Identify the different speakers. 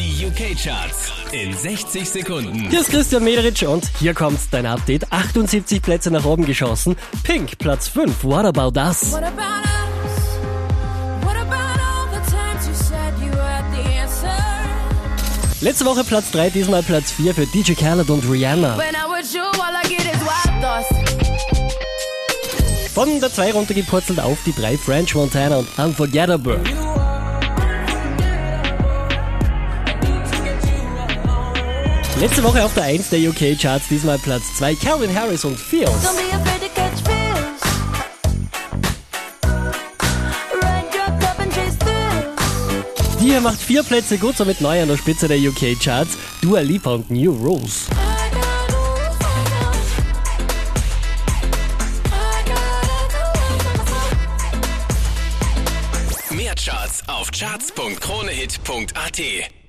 Speaker 1: Die UK-Charts in 60 Sekunden.
Speaker 2: Hier ist Christian Mederitsch und hier kommt dein Update. 78 Plätze nach oben geschossen. Pink, Platz 5. What about us?
Speaker 3: What about us? What about all the times you said you had the answer?
Speaker 2: Letzte Woche Platz 3, diesmal Platz 4 für DJ Khaled und Rihanna.
Speaker 3: When I'm with you, all I get is wild thoughts.
Speaker 2: Von der 2 runtergepurzelt auf die 3 French Montana und Unforgettable. Letzte Woche auf der 1 der UK Charts, diesmal Platz 2 Calvin Harris und Feels. Die hier macht vier Plätze gut, somit neu an der Spitze der UK Charts. Dua Lipa und New Rules.
Speaker 1: Mehr Charts auf charts.kronehit.at.